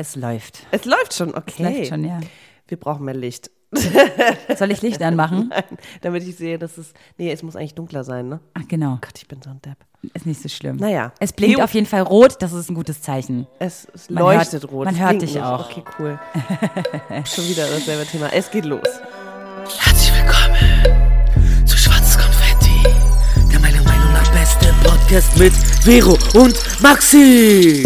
Es läuft. Es läuft schon, okay. Es läuft schon, ja. Wir brauchen mehr Licht. Soll ich Licht anmachen? Nein, damit ich sehe, dass es. Nee, es muss eigentlich dunkler sein, ne? Ach, genau. Gott, ich bin so ein Depp. Ist nicht so schlimm. Naja. Es blinkt Ju- auf jeden Fall rot, das ist ein gutes Zeichen. Es, es Man leuchtet hört- rot. man es hört dich nicht. auch. Okay, cool. Schon wieder dasselbe Thema. Es geht los. Herzlich willkommen zu Schwarzes Konfetti, der meiner Meinung nach beste Podcast mit Vero und Maxi.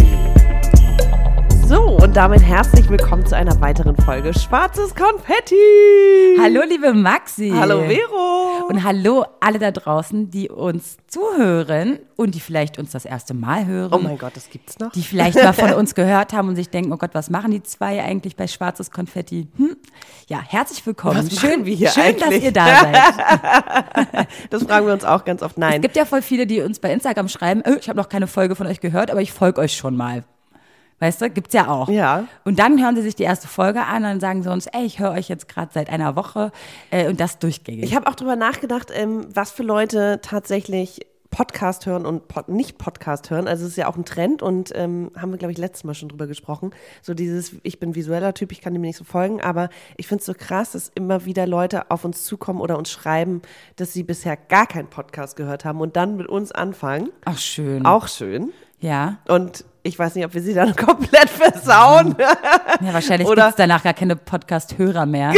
Und damit herzlich willkommen zu einer weiteren Folge Schwarzes Konfetti. Hallo, liebe Maxi. Hallo, Vero. Und hallo alle da draußen, die uns zuhören und die vielleicht uns das erste Mal hören. Oh mein Gott, das gibt's noch? Die vielleicht mal von uns gehört haben und sich denken, oh Gott, was machen die zwei eigentlich bei Schwarzes Konfetti? Hm? Ja, herzlich willkommen. Was schön, wir hier schön dass eigentlich? ihr da seid. Das fragen wir uns auch ganz oft. Es Nein. gibt ja voll viele, die uns bei Instagram schreiben, "Äh, ich habe noch keine Folge von euch gehört, aber ich folge euch schon mal. Weißt du, gibt's ja auch. Ja. Und dann hören sie sich die erste Folge an und sagen sie uns, ey, ich höre euch jetzt gerade seit einer Woche äh, und das durchgängig. Ich habe auch drüber nachgedacht, ähm, was für Leute tatsächlich Podcast hören und Pod nicht Podcast hören. Also es ist ja auch ein Trend und ähm, haben wir, glaube ich, letztes Mal schon drüber gesprochen. So dieses, ich bin visueller Typ, ich kann dem nicht so folgen, aber ich finde es so krass, dass immer wieder Leute auf uns zukommen oder uns schreiben, dass sie bisher gar keinen Podcast gehört haben und dann mit uns anfangen. Ach, schön. Auch schön. Ja. Und ich weiß nicht, ob wir sie dann komplett versauen, Ja, wahrscheinlich Oder- gibt's danach gar keine Podcast-Hörer mehr.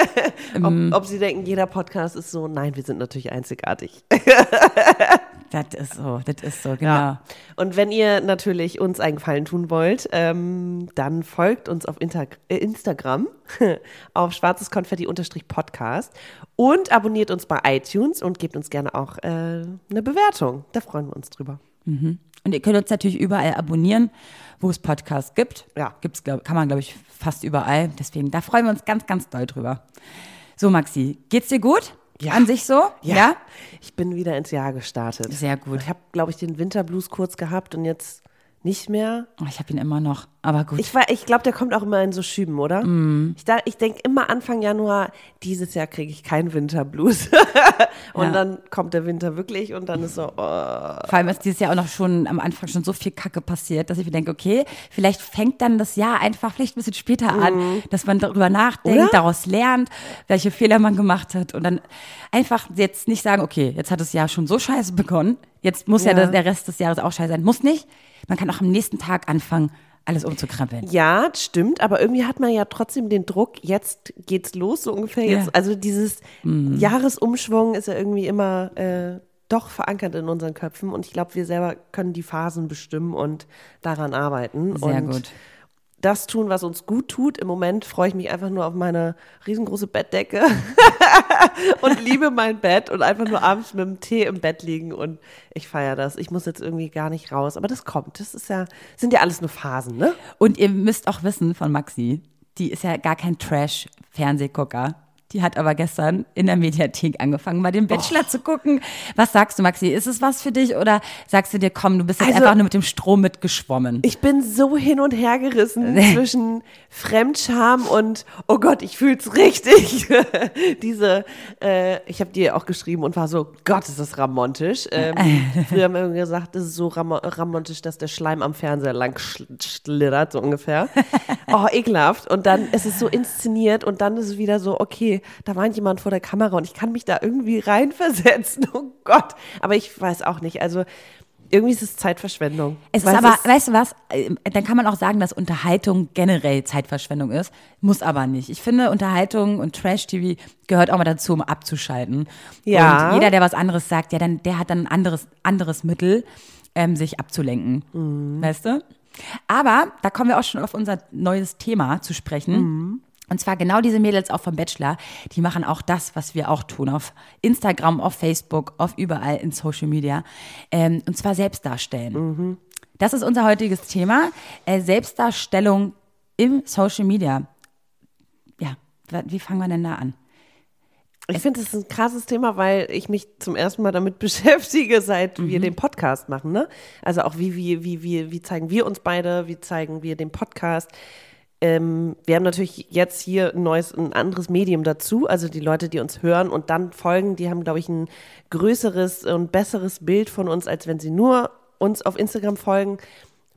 ob, ob sie denken, jeder Podcast ist so. Nein, wir sind natürlich einzigartig. das ist so, das ist so, genau. Und wenn ihr natürlich uns einen Gefallen tun wollt, ähm, dann folgt uns auf Inter äh, Instagram auf schwarzeskonfetti-podcast und abonniert uns bei iTunes und gebt uns gerne auch äh, eine Bewertung. Da freuen wir uns drüber. Und ihr könnt uns natürlich überall abonnieren, wo es Podcasts gibt. Ja. Gibt's, glaub, kann man, glaube ich, fast überall. Deswegen, da freuen wir uns ganz, ganz doll drüber. So, Maxi, geht's dir gut? Ja. An sich so? Ich bin wieder ins Jahr gestartet. Sehr gut. Ich habe, glaube ich, den Winterblues kurz gehabt und jetzt nicht mehr. Oh, ich habe ihn immer noch, aber gut. Ich, war- ich glaube, der kommt auch immer in so Schüben, oder? Mhm. Ich, da- ich denke immer Anfang Januar, dieses Jahr kriege ich keinen Winterblues. und Ja. dann kommt der Winter wirklich und dann ist so, oh, Vor allem ist dieses Jahr auch noch schon am Anfang schon so viel Kacke passiert, dass ich mir denke, okay, vielleicht fängt dann das Jahr einfach vielleicht ein bisschen später an, dass man darüber nachdenkt, Mhm. Oder? daraus lernt, welche Fehler man gemacht hat und dann einfach jetzt nicht sagen, okay, jetzt hat das Jahr schon so scheiße begonnen, jetzt muss ja, Ja. der, der Rest des Jahres auch scheiße sein. Muss nicht. Man kann auch am nächsten Tag anfangen, alles umzukrempeln. Ja, stimmt, aber irgendwie hat man ja trotzdem den Druck, jetzt geht's los, so ungefähr. Ja. Mhm. Jetzt, also dieses Jahresumschwung ist ja irgendwie immer äh, doch verankert in unseren Köpfen und ich glaube, wir selber können die Phasen bestimmen und daran arbeiten. Sehr und gut. Das tun, was uns gut tut. Im Moment freue ich mich einfach nur auf meine riesengroße Bettdecke und liebe mein Bett und einfach nur abends mit dem Tee im Bett liegen und ich feiere das. Ich muss jetzt irgendwie gar nicht raus, aber das kommt. Das ist ja, sind ja alles nur Phasen, ne? Und ihr müsst auch wissen von Maxi, die ist ja gar kein Trash-Fernsehgucker. Die hat aber gestern in der Mediathek angefangen, mal den Bachelor zu gucken. Was sagst du, Maxi? Ist es was für dich oder sagst du dir, komm, du bist jetzt Also- einfach nur mit dem Strom mitgeschwommen? Ich bin so hin und her gerissen zwischen Fremdscham und oh Gott, ich fühl's richtig. Diese, äh, ich habe dir auch geschrieben und war so, Gott, ist das ramontisch. Ähm, früher haben wir gesagt, das ist so ramo ramontisch, dass der Schleim am Fernseher lang schl- schlittert, so ungefähr. Oh, ekelhaft. Und dann ist es so inszeniert und dann ist es wieder so, okay, da war jemand vor der Kamera und ich kann mich da irgendwie reinversetzen. Oh Gott. Aber ich weiß auch nicht. Also irgendwie ist es Zeitverschwendung. Es ist Weil aber, weißt du was, äh, dann kann man auch sagen, dass Unterhaltung generell Zeitverschwendung ist. Muss aber nicht. Ich finde, Unterhaltung und Trash-TV gehört auch mal dazu, um abzuschalten. Ja. Und jeder, der was anderes sagt, ja, dann, der hat dann ein anderes, anderes Mittel, ähm, sich abzulenken. Mhm. Weißt du? Aber da kommen wir auch schon auf unser neues Thema zu sprechen. Mhm. Und zwar genau diese Mädels auch vom Bachelor, die machen auch das, was wir auch tun, auf Instagram, auf Facebook, auf überall in Social Media. Ähm, und zwar selbst darstellen. Das ist unser heutiges Thema. Äh, Selbstdarstellung im Social Media. Ja, wie fangen wir denn da an? Ich finde, das ist ein krasses Thema, weil ich mich zum ersten Mal damit beschäftige, seit wir den Podcast machen. Ne? Also auch wie, wie, wie, wie, wie zeigen wir uns beide, wie zeigen wir den Podcast. Ähm, wir haben natürlich jetzt hier ein neues, ein anderes Medium dazu. Also die Leute, die uns hören und dann folgen, die haben, glaube ich, ein größeres und besseres Bild von uns, als wenn sie nur uns auf Instagram folgen.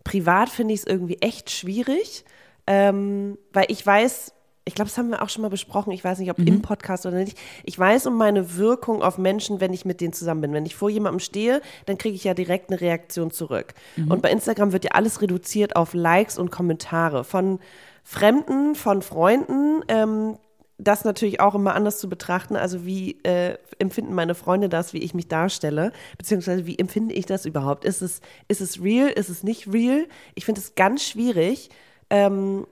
Privat finde ich es irgendwie echt schwierig ähm, weil ich weiß, ich glaube, das haben wir auch schon mal besprochen, ich weiß nicht, ob im Podcast oder nicht. Ich weiß um meine Wirkung auf Menschen, wenn ich mit denen zusammen bin. Wenn ich vor jemandem stehe, dann kriege ich ja direkt eine Reaktion zurück. Und bei Instagram wird ja alles reduziert auf Likes und Kommentare von Fremden, von Freunden. Ähm, das natürlich auch immer anders zu betrachten. Also wie äh, empfinden meine Freunde das, wie ich mich darstelle, beziehungsweise wie empfinde ich das überhaupt? Ist es, ist es real, ist es nicht real? Ich finde es ganz schwierig. Ähm,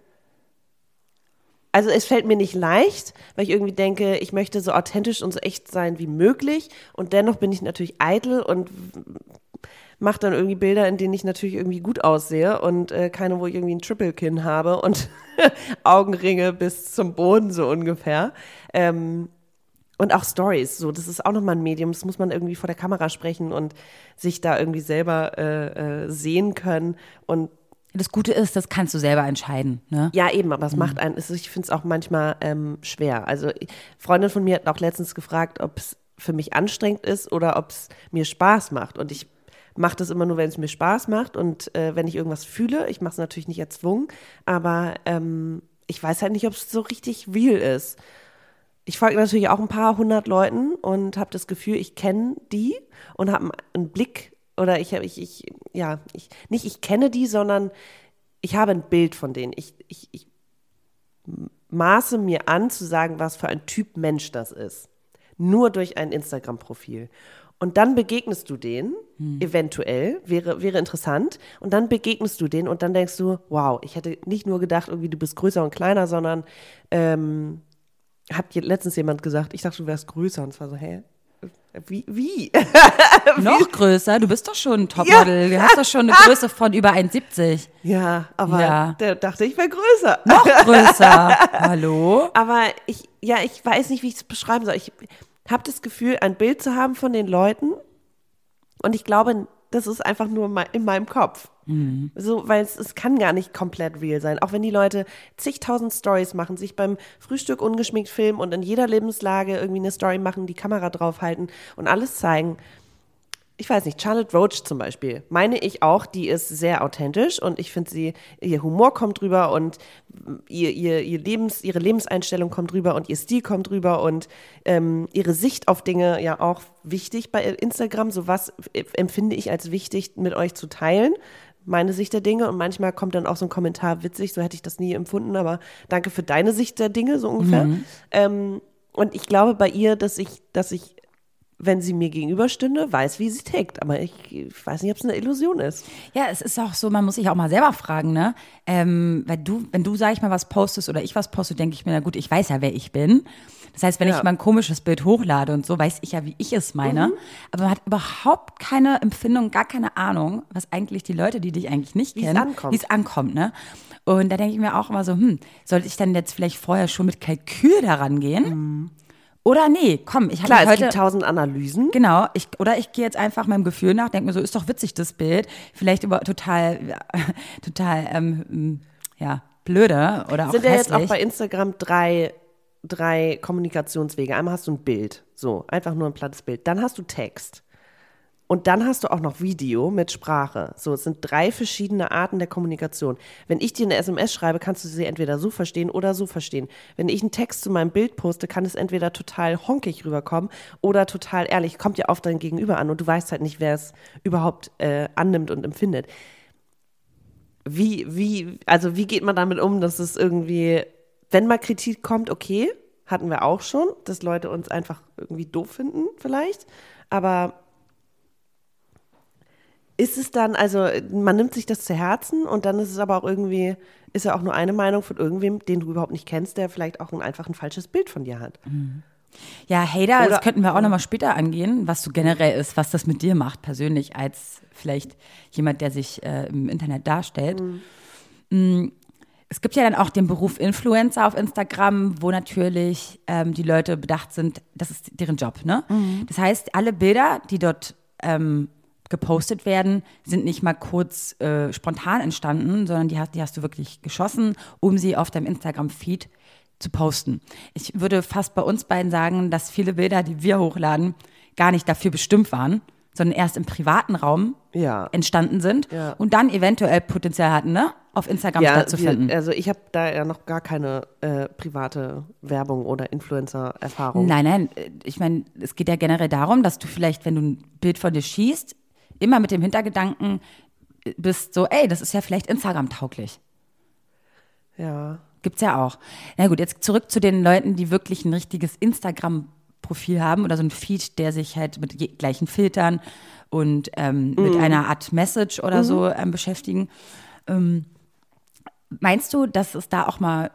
also es fällt mir nicht leicht, weil ich irgendwie denke, ich möchte so authentisch und so echt sein wie möglich. Und dennoch bin ich natürlich eitel und mache dann irgendwie Bilder, in denen ich natürlich irgendwie gut aussehe und äh, keine, wo ich irgendwie ein Triple-Kinn habe und Augenringe bis zum Boden so ungefähr. Ähm, und auch Stories, so das ist auch nochmal ein Medium, das muss man irgendwie vor der Kamera sprechen und sich da irgendwie selber äh, äh, sehen können und Das Gute ist, das kannst du selber entscheiden. Ne? ja, eben, aber es macht einen, ich finde es auch manchmal ähm, schwer. Also, Freundin von mir hat auch letztens gefragt, ob es für mich anstrengend ist oder ob es mir Spaß macht. Und ich mache das immer nur, wenn es mir Spaß macht und äh, wenn ich irgendwas fühle. Ich mache es natürlich nicht erzwungen, aber ähm, ich weiß halt nicht, ob es so richtig real ist. Ich folge natürlich auch ein paar hundert Leuten und habe das Gefühl, ich kenne die und habe einen Blick oder ich habe ich, ich ja ich nicht ich kenne die, sondern ich habe ein Bild von denen. Ich, ich, ich maße mir an zu sagen, was für ein Typ Mensch das ist. Nur durch ein Instagram-Profil. Und dann begegnest du denen, eventuell, wäre, wäre interessant. Und dann begegnest du denen und dann denkst du, wow, ich hätte nicht nur gedacht, irgendwie du bist größer und kleiner, sondern ähm, hat letztens jemand gesagt, ich dachte, du wärst größer. Und es war so, hä? Wie? wie? Noch größer, du bist doch schon ein Topmodel. Du hast doch schon eine Größe von über 1,70. ja, aber Ja. der dachte, ich wäre größer. Noch größer. Hallo? Aber ich, ja, ich weiß nicht, wie ich es beschreiben soll. Ich habe das Gefühl, ein Bild zu haben von den Leuten. Und ich glaube, das ist einfach nur in mei- in meinem Kopf. So, weil es, es kann gar nicht komplett real sein. Auch wenn die Leute zigtausend Stories machen, sich beim Frühstück ungeschminkt filmen und in jeder Lebenslage irgendwie eine Story machen, die Kamera draufhalten und alles zeigen. Ich weiß nicht, Charlotte Roach zum Beispiel, meine ich auch, die ist sehr authentisch und ich finde sie, ihr Humor kommt rüber und ihr, ihr, ihr Lebens, ihre Lebenseinstellung kommt rüber und ihr Stil kommt rüber und ähm, ihre Sicht auf Dinge ja auch wichtig bei Instagram. So was empfinde ich als wichtig mit euch zu teilen. Meine Sicht der Dinge und manchmal kommt dann auch so ein Kommentar witzig, so hätte ich das nie empfunden, aber danke für deine Sicht der Dinge, so ungefähr. Ähm, und ich glaube bei ihr, dass ich, dass ich wenn sie mir gegenüberstünde, weiß, wie sie tickt. Aber ich, ich weiß nicht, ob es eine Illusion ist. Ja, es ist auch so, man muss sich auch mal selber fragen, ne? Ähm, weil du, wenn du, sag ich mal, was postest oder ich was poste, denke ich mir, na gut, ich weiß ja, wer ich bin. Das heißt, wenn Ja. ich mal ein komisches Bild hochlade und so, weiß ich ja, wie ich es meine. Mhm. Aber man hat überhaupt keine Empfindung, gar keine Ahnung, was eigentlich die Leute, die dich eigentlich nicht Wie es kennen, ankommt. wie es ankommt, ne? Und da denke ich mir auch immer so, hm, sollte ich dann jetzt vielleicht vorher schon mit Kalkül daran gehen? Oder nee, komm, ich habe. Klar, es heute gibt tausend Analysen. Genau, ich, oder ich gehe jetzt einfach meinem Gefühl nach, denke mir so, ist doch witzig das Bild, vielleicht über total, ja, total, ähm, ja, blöde oder auch Sind ja jetzt auch bei Instagram drei, drei Kommunikationswege. Einmal hast du ein Bild, so, einfach nur ein plattes Bild. Dann hast du Text. Und dann hast du auch noch Video mit Sprache. So, es sind drei verschiedene Arten der Kommunikation. Wenn ich dir eine SMS schreibe, kannst du sie entweder so verstehen oder so verstehen. Wenn ich einen Text zu meinem Bild poste, kann es entweder total honkig rüberkommen oder total ehrlich. Kommt ja auf dein Gegenüber an und du weißt halt nicht, wer es überhaupt äh, annimmt und empfindet. Wie, wie, also wie geht man damit um, dass es irgendwie, wenn mal Kritik kommt, okay, hatten wir auch schon, dass Leute uns einfach irgendwie doof finden, vielleicht. Aber ist es dann, also man nimmt sich das zu Herzen und dann ist es aber auch irgendwie, ist ja auch nur eine Meinung von irgendwem, den du überhaupt nicht kennst, der vielleicht auch ein, einfach ein falsches Bild von dir hat. ja, Hater, Oder- das könnten wir auch nochmal später angehen, was so generell ist, was das mit dir macht, persönlich, als vielleicht jemand, der sich äh, im Internet darstellt. Mm, Es gibt ja dann auch den Beruf Influencer auf Instagram, wo natürlich ähm, die Leute bedacht sind, das ist deren Job. Ne? Das heißt, alle Bilder, die dort ähm, gepostet werden, sind nicht mal kurz äh, spontan entstanden, sondern die hast, die hast du wirklich geschossen, um sie auf deinem Instagram-Feed zu posten. Ich würde fast bei uns beiden sagen, dass viele Bilder, die wir hochladen, gar nicht dafür bestimmt waren, sondern erst im privaten Raum Ja. entstanden sind Ja. und dann eventuell Potenzial hatten, ne? auf Instagram stattzufinden. wir- also ich habe da ja noch gar keine äh, private Werbung oder Influencer-Erfahrung. Nein, nein, äh, ich meine, es geht ja generell darum, dass du vielleicht, wenn du ein Bild von dir schießt, immer mit dem Hintergedanken äh, bist, so, ey, das ist ja vielleicht Instagram-tauglich. Ja. Gibt's ja auch. Na gut, jetzt zurück zu den Leuten, die wirklich ein richtiges Instagram-Profil haben oder so ein Feed, der sich halt mit gleichen Filtern und ähm, mit einer Art Message oder so ähm, beschäftigen. Ähm, meinst du, dass es da auch mal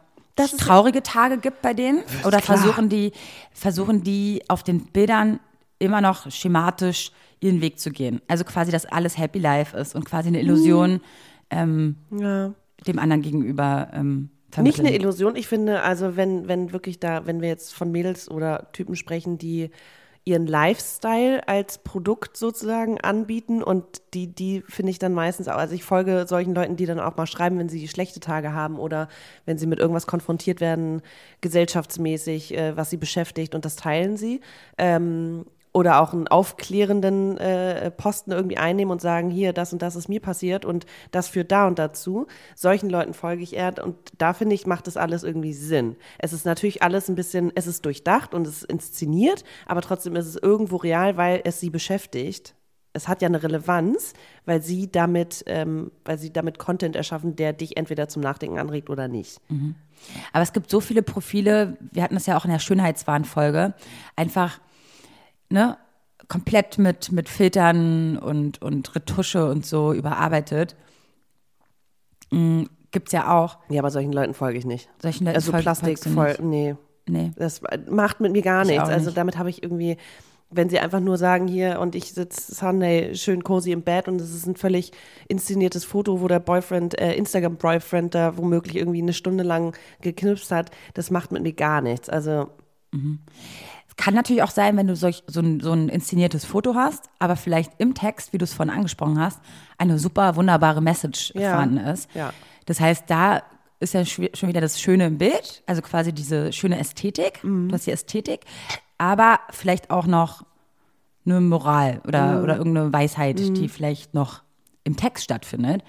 traurige Tage gibt bei denen? Oder klar. versuchen die, versuchen die auf den Bildern immer noch schematisch ihren Weg zu gehen? Also quasi, dass alles Happy Life ist und quasi eine Illusion ähm, Ja. dem anderen gegenüber ähm, Nicht vermitteln. eine Illusion. Ich finde, also wenn, wenn wirklich da, wenn wir jetzt von Mädels oder Typen sprechen, die ihren Lifestyle als Produkt sozusagen anbieten und die, die finde ich dann meistens auch, also ich folge solchen Leuten, die dann auch mal schreiben, wenn sie schlechte Tage haben oder wenn sie mit irgendwas konfrontiert werden, gesellschaftsmäßig, äh, was sie beschäftigt und das teilen sie. Ähm, oder auch einen aufklärenden äh, Posten irgendwie einnehmen und sagen, hier, das und das ist mir passiert und das führt da und dazu. Solchen Leuten folge ich eher und da finde ich, macht das alles irgendwie Sinn. Es ist natürlich alles ein bisschen, es ist durchdacht und es ist inszeniert, aber trotzdem ist es irgendwo real, weil es sie beschäftigt. Es hat ja eine Relevanz, weil sie damit, ähm, weil sie damit Content erschaffen, der dich entweder zum Nachdenken anregt oder nicht. Aber es gibt so viele Profile, wir hatten das ja auch in der Schönheitswahn-Folge, einfach, ne, komplett mit, mit Filtern und, und Retusche und so überarbeitet. Mm, gibt's ja auch. Ja, aber solchen Leuten folge ich nicht. Solchen Leuten also folg- Plastik voll, nee. Nee. Das macht mit mir gar Ich nichts. Also nicht. damit habe ich irgendwie, wenn sie einfach nur sagen hier und ich sitze Sunday schön cozy im Bett und es ist ein völlig inszeniertes Foto, wo der Boyfriend, äh, Instagram-Boyfriend da womöglich irgendwie eine Stunde lang geknipst hat, das macht mit mir gar nichts. Also Es kann natürlich auch sein, wenn du solch, so, ein, so ein inszeniertes Foto hast, aber vielleicht im Text, wie du es vorhin angesprochen hast, eine super wunderbare Message Ja. vorhanden ist. Ja. Das heißt, da ist ja schon wieder das Schöne im Bild, also quasi diese schöne Ästhetik, Mhm. du hast die Ästhetik, aber vielleicht auch noch eine Moral oder, Mhm. oder irgendeine Weisheit, die vielleicht noch im Text stattfindet.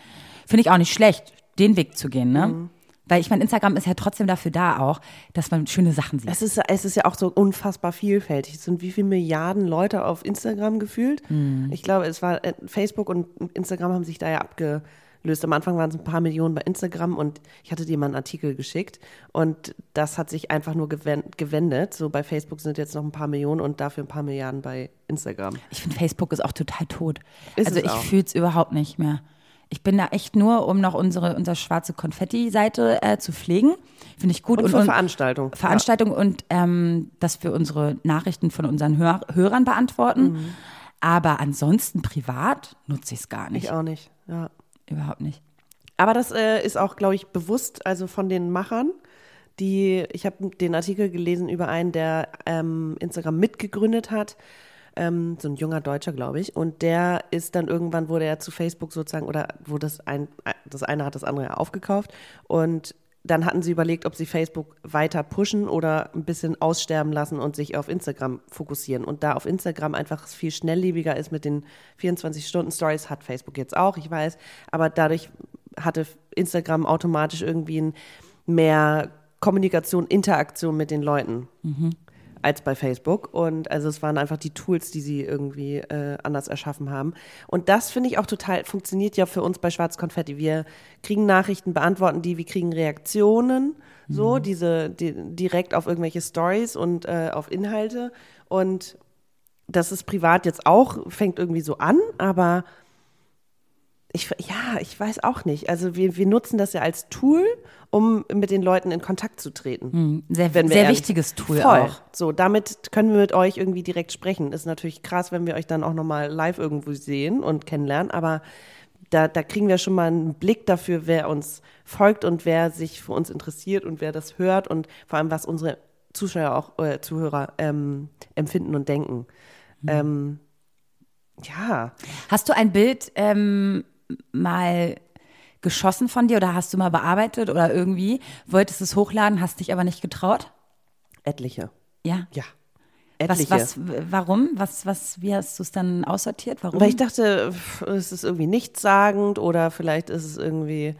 Finde ich auch nicht schlecht, den Weg zu gehen, ne? Mhm. Weil ich meine, Instagram ist ja trotzdem dafür da auch, dass man schöne Sachen sieht. es ist, es ist ja auch so unfassbar vielfältig. Es sind wie viele Milliarden Leute auf Instagram gefühlt? Ich glaube, es war äh, Facebook und Instagram haben sich da ja abgelöst. Am Anfang waren es ein paar Millionen bei Instagram und ich hatte dir mal einen Artikel geschickt und das hat sich einfach nur gewen- gewendet. So bei Facebook sind jetzt noch ein paar Millionen und dafür ein paar Milliarden bei Instagram. Ich finde, Facebook ist auch total tot. Ist also ich fühle es überhaupt nicht mehr. Ich bin da echt nur, um noch unsere, unsere schwarze Konfetti-Seite äh, zu pflegen. Finde ich gut. Und für Veranstaltungen. Veranstaltung und ähm, dass wir unsere Nachrichten von unseren Hör Hörern beantworten. Aber ansonsten privat nutze ich es gar Ja, nicht. ich auch nicht. Ja. Überhaupt nicht. Aber das äh, ist auch, glaube ich, bewusst, also von den Machern, die, ich habe den Artikel gelesen über einen, der ähm, Instagram mitgegründet hat, ähm, so ein junger Deutscher, glaube ich, und der ist dann irgendwann, wurde er zu Facebook sozusagen, oder wurde das ein, das eine hat das andere ja aufgekauft. Und dann hatten sie überlegt, ob sie Facebook weiter pushen oder ein bisschen aussterben lassen und sich auf Instagram fokussieren. Und da auf Instagram einfach viel schnelllebiger ist mit den 24-Stunden-Stories, hat Facebook jetzt auch, ich weiß, aber dadurch hatte Instagram automatisch irgendwie mehr Kommunikation, Interaktion mit den Leuten als bei Facebook. Und also es waren einfach die Tools, die sie irgendwie äh, anders erschaffen haben. Und das finde ich auch total, funktioniert ja für uns bei Schwarz Konfetti. Wir kriegen Nachrichten, beantworten die, wir kriegen Reaktionen, so, diese die, direkt auf irgendwelche Stories und äh, auf Inhalte. Und das ist privat jetzt auch, fängt irgendwie so an, aber ich, ja, ich weiß auch nicht. Also wir, wir nutzen das ja als Tool, um mit den Leuten in Kontakt zu treten. Sehr, wir sehr ehrlich- wichtiges Tool Voll. auch. So, damit können wir mit euch irgendwie direkt sprechen. Ist natürlich krass, wenn wir euch dann auch nochmal live irgendwo sehen und kennenlernen, aber da, da kriegen wir schon mal einen Blick dafür, wer uns folgt und wer sich für uns interessiert und wer das hört und vor allem, was unsere Zuschauer auch, äh, Zuhörer ähm, empfinden und denken. Ähm, ja, Hast du ein Bild ähm, mal geschossen von dir oder hast du mal bearbeitet oder irgendwie? Wolltest es hochladen, hast dich aber nicht getraut? etliche. Ja. Ja. etliche. Was, was, warum? Was, was, wie hast du es dann aussortiert? Warum? Weil ich dachte, es ist irgendwie nichtssagend oder vielleicht ist es irgendwie,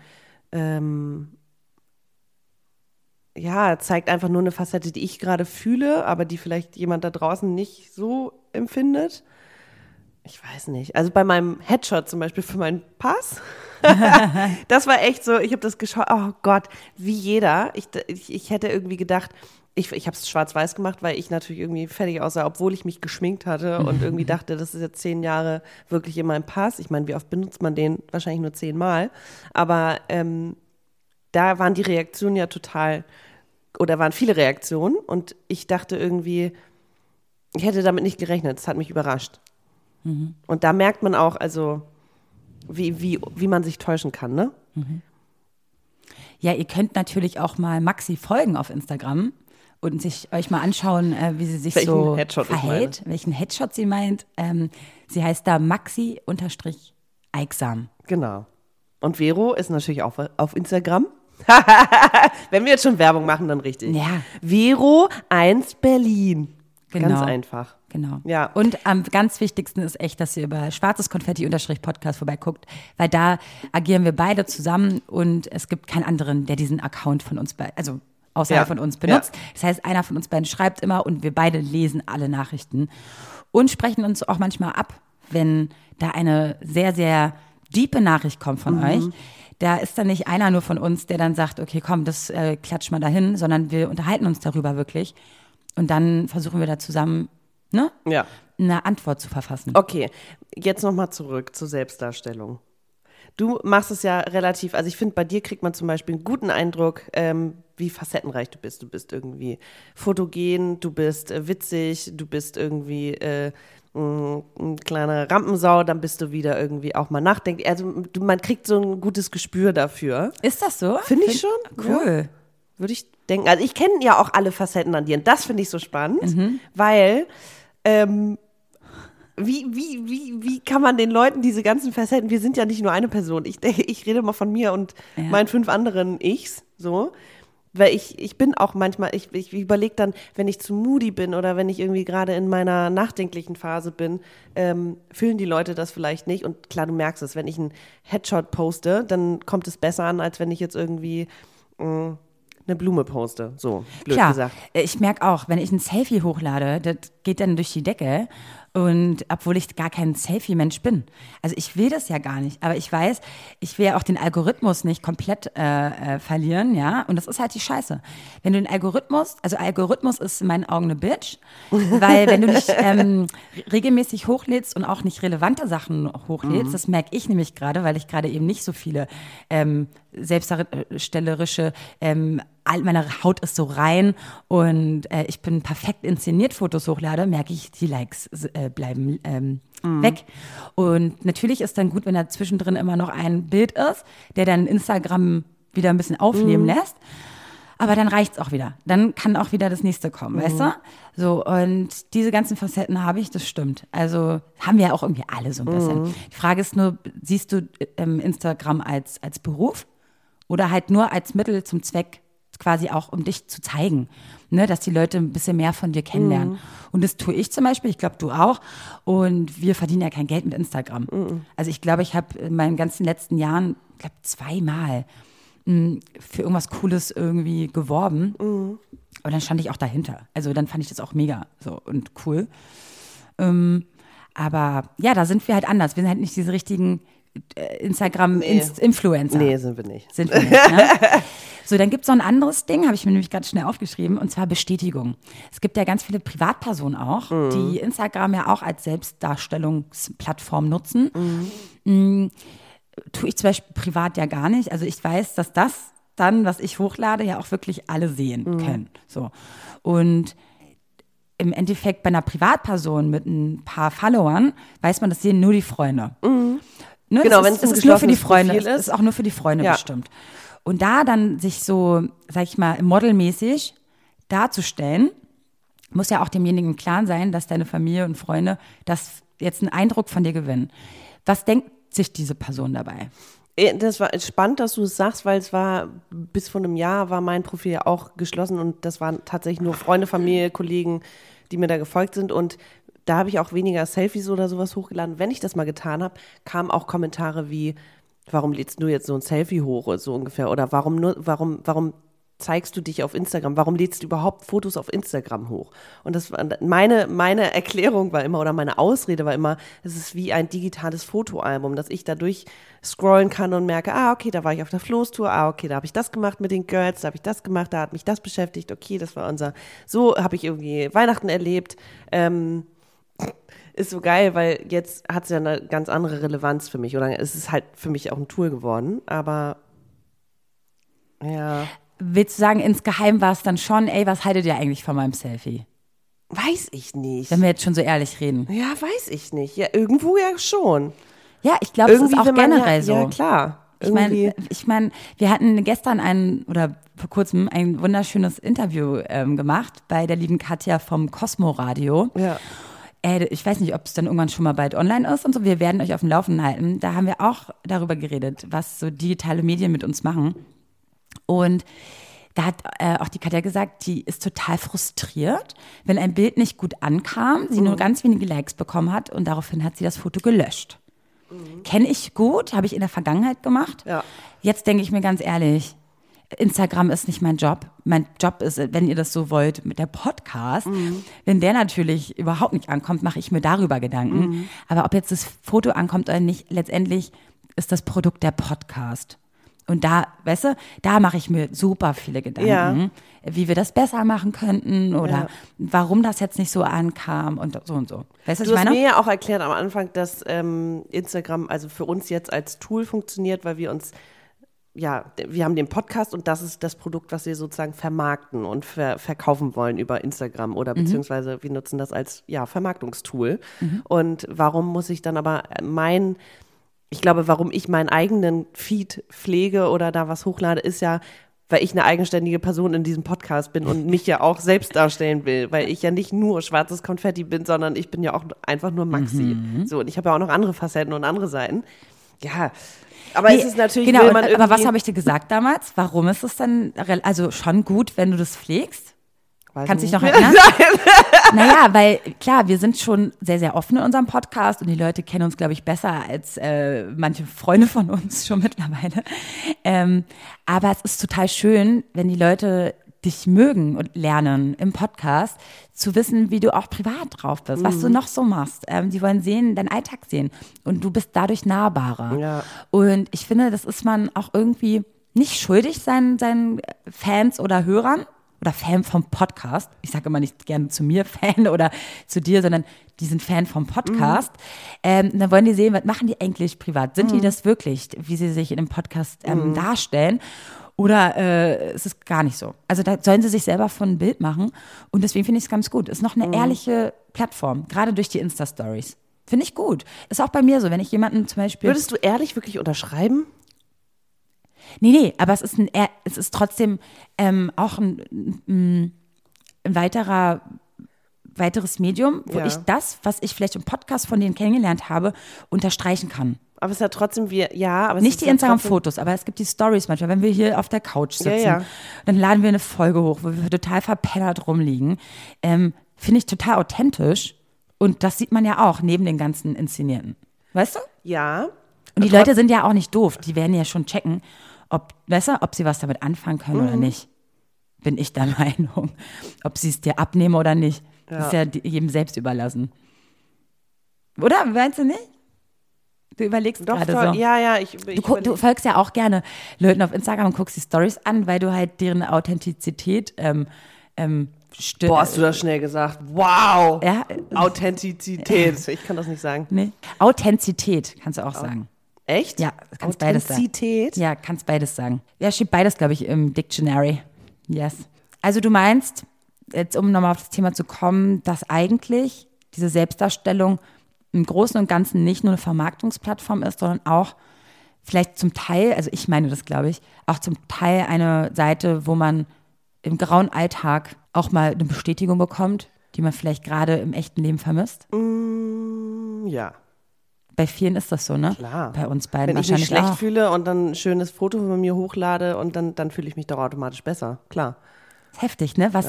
ähm, ja, zeigt einfach nur eine Facette, die ich gerade fühle, aber die vielleicht jemand da draußen nicht so empfindet. Ich weiß nicht. Also bei meinem Headshot zum Beispiel für meinen Pass, das war echt so, ich habe das geschaut, oh Gott, wie jeder. Ich, ich, ich hätte irgendwie gedacht, ich, ich habe es schwarz-weiß gemacht, weil ich natürlich irgendwie fertig aussah, obwohl ich mich geschminkt hatte und irgendwie dachte, das ist jetzt zehn Jahre wirklich in meinem Pass. Ich meine, wie oft benutzt man den? Wahrscheinlich nur zehnmal. Aber ähm, da waren die Reaktionen ja total, oder waren viele Reaktionen und ich dachte irgendwie, ich hätte damit nicht gerechnet. Das hat mich überrascht. Und da merkt man auch, also, wie, wie, wie man sich täuschen kann, ne? Ja, ihr könnt natürlich auch mal Maxi folgen auf Instagram und sich euch mal anschauen, äh, wie sie sich Welchen so Headshot verhält, welchen Headshot sie meint. Ähm, sie heißt da Maxi-Eiksam. Genau. Und Vero ist natürlich auch auf Instagram. Wenn wir jetzt schon Werbung machen, dann richtig. Ja. Vero 1 Berlin. Genau. Ganz einfach. Genau. Ja. Und am ganz wichtigsten ist echt, dass ihr über schwarzes Konfetti-Podcast vorbeiguckt, weil da agieren wir beide zusammen und es gibt keinen anderen, der diesen Account von uns, bei, also außerhalb Ja. von uns benutzt. Das heißt, einer von uns beiden schreibt immer und wir beide lesen alle Nachrichten und sprechen uns auch manchmal ab, wenn da eine sehr, sehr diepe Nachricht kommt von euch. Da ist dann nicht einer nur von uns, der dann sagt, okay, komm, das äh, klatsch mal dahin, sondern wir unterhalten uns darüber wirklich. Und dann versuchen wir da zusammen ne, Ja. eine Antwort zu verfassen. Okay, jetzt nochmal zurück zur Selbstdarstellung. Du machst es ja relativ, also ich finde, bei dir kriegt man zum Beispiel einen guten Eindruck, ähm, wie facettenreich du bist. Du bist irgendwie fotogen, du bist äh, witzig, du bist irgendwie äh, ein, ein kleiner Rampensau, dann bist du wieder irgendwie auch mal nachdenklich. Also du, man kriegt so ein gutes Gespür dafür. Ist das so? Finde ich schon. Cool. Würde ich denken. Also ich kenne ja auch alle Facetten an dir und das finde ich so spannend, Mhm. weil ähm, wie, wie, wie, wie kann man den Leuten diese ganzen Facetten, wir sind ja nicht nur eine Person, ich, ich rede mal von mir und Ja. meinen fünf anderen Ichs, so, weil ich, ich bin auch manchmal, ich, ich überlege dann, wenn ich zu moody bin oder wenn ich irgendwie gerade in meiner nachdenklichen Phase bin, ähm, fühlen die Leute das vielleicht nicht und klar, du merkst es, wenn ich einen Headshot poste, dann kommt es besser an, als wenn ich jetzt irgendwie mh, eine Blume poste, so, blöd Klar, gesagt. äh, ich merke auch, wenn ich ein Selfie hochlade, das geht dann durch die Decke. Und obwohl ich gar kein Selfie-Mensch bin. Also ich will das ja gar nicht. Aber ich weiß, ich will ja auch den Algorithmus nicht komplett äh, äh, verlieren, ja. Und das ist halt die Scheiße. Wenn du den Algorithmus, also Algorithmus ist in meinen Augen eine Bitch, weil wenn du nicht ähm, regelmäßig hochlädst und auch nicht relevante Sachen hochlädst, das merke ich nämlich gerade, weil ich gerade eben nicht so viele ähm, selbstdarstellerische ähm, meine Haut ist so rein und äh, ich bin perfekt inszeniert Fotos hochlade, merke ich, die Likes äh, bleiben ähm, weg. Und natürlich ist dann gut, wenn da zwischendrin immer noch ein Bild ist, der dann Instagram wieder ein bisschen aufleben lässt. Aber dann reicht's auch wieder. Dann kann auch wieder das nächste kommen, weißt du? So, und diese ganzen Facetten habe ich, das stimmt. Also haben wir ja auch irgendwie alle so ein bisschen. Die Frage ist nur, siehst du ähm, Instagram als, als Beruf oder halt nur als Mittel zum Zweck, quasi auch, um dich zu zeigen, ne, dass die Leute ein bisschen mehr von dir kennenlernen. Und das tue ich zum Beispiel, ich glaube, du auch. Und wir verdienen ja kein Geld mit Instagram. Also ich glaube, ich habe in meinen ganzen letzten Jahren, ich glaube, zweimal mh, für irgendwas Cooles irgendwie geworben. Und dann stand ich auch dahinter. Also dann fand ich das auch mega so und cool. Ähm, aber ja, da sind wir halt anders. Wir sind halt nicht diese richtigen äh, Instagram-Influencer. Nee, sind wir nicht. Sind wir nicht, ne? So, dann gibt es noch ein anderes Ding, habe ich mir nämlich ganz schnell aufgeschrieben, und zwar Bestätigung. Es gibt ja ganz viele Privatpersonen auch, die Instagram ja auch als Selbstdarstellungsplattform nutzen. Mm, tue ich zum Beispiel privat ja gar nicht. Also ich weiß, dass das dann, was ich hochlade, ja auch wirklich alle sehen können. So. Und im Endeffekt bei einer Privatperson mit ein paar Followern weiß man, das sehen nur die Freunde. Ne, Genau, wenn ist, es es ist nur für die Freunde. Ist. ist auch nur für die Freunde Ja. bestimmt. Und da dann sich so, sag ich mal, modelmäßig darzustellen, muss ja auch demjenigen klar sein, dass deine Familie und Freunde das jetzt einen Eindruck von dir gewinnen. Was denkt sich diese Person dabei? Äh, Das war spannend, dass du es sagst, weil es war bis vor einem Jahr war mein Profil ja auch geschlossen und das waren tatsächlich nur Freunde, Familie, Kollegen, die mir da gefolgt sind und da habe ich auch weniger Selfies oder sowas hochgeladen. Wenn ich das mal getan habe, kamen auch Kommentare wie, warum lädst du jetzt so ein Selfie hoch oder so ungefähr oder warum nur, warum, warum zeigst du dich auf Instagram? Warum lädst du überhaupt Fotos auf Instagram hoch? Und das war meine, meine Erklärung war immer oder meine Ausrede war immer, es ist wie ein digitales Fotoalbum, dass ich dadurch scrollen kann und merke, ah, okay, da war ich auf der Floßtour, ah, okay, da habe ich das gemacht mit den Girls, da habe ich das gemacht, da hat mich das beschäftigt, okay, das war unser, so habe ich irgendwie Weihnachten erlebt. Ähm, ist so geil, weil jetzt hat es ja eine ganz andere Relevanz für mich. Oder es ist halt für mich auch ein Tool geworden, aber ja. Willst du sagen, insgeheim war es dann schon, ey, was haltet ihr eigentlich von meinem Selfie? Weiß ich nicht. Wenn wir jetzt schon so ehrlich reden. Ja, weiß ich nicht. Ja, irgendwo ja schon. Ja, ich glaube, es ist auch generell ja, so. Ja, klar. Ich Irgendwie. meine, ich mein, wir hatten gestern ein oder vor kurzem ein wunderschönes Interview ähm, gemacht bei der lieben Katja vom Cosmo Radio. Ja. Äh, ich weiß nicht, ob es dann irgendwann schon mal bald online ist und so. Wir werden euch auf dem Laufenden halten. Da haben wir auch darüber geredet, was so digitale Medien mit uns machen. Und da hat äh, auch die Katja gesagt, die ist total frustriert, wenn ein Bild nicht gut ankam, sie Mhm. nur ganz wenige Likes bekommen hat und daraufhin hat sie das Foto gelöscht. Kenne ich gut, habe ich in der Vergangenheit gemacht. Mhm. Ja. Jetzt denke ich mir ganz ehrlich, Instagram ist nicht mein Job. Mein Job ist, wenn ihr das so wollt, mit der Podcast. Mhm. Wenn der natürlich überhaupt nicht ankommt, mache ich mir darüber Gedanken. Mhm. Aber ob jetzt das Foto ankommt oder nicht, letztendlich ist das Produkt der Podcast. Und da, weißt du, da mache ich mir super viele Gedanken, Ja. wie wir das besser machen könnten oder Ja. warum das jetzt nicht so ankam und so und so. Weißt du, Du ich hast meine? mir ja auch erklärt am Anfang, dass ähm, Instagram also für uns jetzt als Tool funktioniert, weil wir uns, ja, wir haben den Podcast und das ist das Produkt, was wir sozusagen vermarkten und ver verkaufen wollen über Instagram oder beziehungsweise wir nutzen das als, ja, Vermarktungstool. Und warum muss ich dann aber mein, ich glaube, warum ich meinen eigenen Feed pflege oder da was hochlade, ist ja, weil ich eine eigenständige Person in diesem Podcast bin und mich ja auch selbst darstellen will, weil ich ja nicht nur schwarzes Konfetti bin, sondern ich bin ja auch einfach nur Maxi. So, und ich habe ja auch noch andere Facetten und andere Seiten. Ja, aber Nee, es ist natürlich, genau, und, aber was habe ich dir gesagt damals? Warum ist es dann, also schon gut, wenn du das pflegst? Weiß Kannst dich noch erinnern? naja, weil klar, wir sind schon sehr, sehr offen in unserem Podcast und die Leute kennen uns, glaube ich, besser als äh, manche Freunde von uns schon mittlerweile. Ähm, aber es ist total schön, wenn die Leute dich mögen und lernen im Podcast, zu wissen, wie du auch privat drauf bist, was du Mhm. noch so machst. Ähm, die wollen sehen, deinen Alltag sehen und du bist dadurch nahbarer. Ja. Und ich finde, das ist man auch irgendwie nicht schuldig seinen, seinen Fans oder Hörern oder Fan vom Podcast. Ich sage immer nicht gerne zu mir Fan oder zu dir, sondern die sind Fan vom Podcast. Ähm, dann wollen die sehen, was machen die eigentlich privat? Sind die das wirklich, wie sie sich in dem Podcast ähm, darstellen? Oder äh, ist es gar nicht so? Also da sollen sie sich selber von ein Bild machen. Und deswegen finde ich es ganz gut. Ist noch eine ehrliche Plattform, gerade durch die Insta-Stories. Finde ich gut. Ist auch bei mir so, wenn ich jemanden zum Beispiel. Würdest du ehrlich wirklich unterschreiben? Nee, nee, aber es ist, ein, es ist trotzdem ähm, auch ein, ein, ein weiterer, weiteres Medium, wo Ja. ich das, was ich vielleicht im Podcast von denen kennengelernt habe, unterstreichen kann. Aber es ist ja trotzdem wir, ja, aber es Nicht ist die ja Instagram-Fotos, aber es gibt die Stories manchmal, wenn wir hier auf der Couch sitzen, Ja, ja. dann laden wir eine Folge hoch, wo wir total verpennert rumliegen. Ähm, Finde ich total authentisch. Und das sieht man ja auch neben den ganzen Inszenierten. Weißt du? Ja. Und die Leute sind ja auch nicht doof. Die werden ja schon checken, ob, du, ob sie was damit anfangen können oder nicht. Bin ich der Meinung. Ob sie es dir abnehmen oder nicht. Das ist ja jedem selbst überlassen. Oder? Meinst du nicht? Du überlegst Doch, gerade so. ja, ja, ich, ich Du, du folgst ja auch gerne Leuten auf Instagram und guckst die Stories an, weil du halt deren Authentizität ähm, ähm, stö- Boah, hast du das schnell gesagt. Wow. Ja, Authentizität. Ich kann das nicht sagen. nee. Authentizität kannst du auch sagen. Echt? Ja, kannst beides sagen. Authentizität? Ja, kannst beides sagen. Ja, steht beides, glaube ich, im Dictionary. Yes. Also du meinst, jetzt um nochmal auf das Thema zu kommen, dass eigentlich diese Selbstdarstellung im Großen und Ganzen nicht nur eine Vermarktungsplattform ist, sondern auch vielleicht zum Teil, also ich meine das, glaube ich, auch zum Teil eine Seite, wo man im grauen Alltag auch mal eine Bestätigung bekommt, die man vielleicht gerade im echten Leben vermisst. Ja. bei vielen ist das so, ne? Klar. Bei uns beiden Wenn ich mich wahrscheinlich schlecht auch. fühle und dann ein schönes Foto von mir hochlade und dann, dann fühle ich mich doch automatisch besser. Klar. Heftig, ne? Was